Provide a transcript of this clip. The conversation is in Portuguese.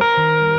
Música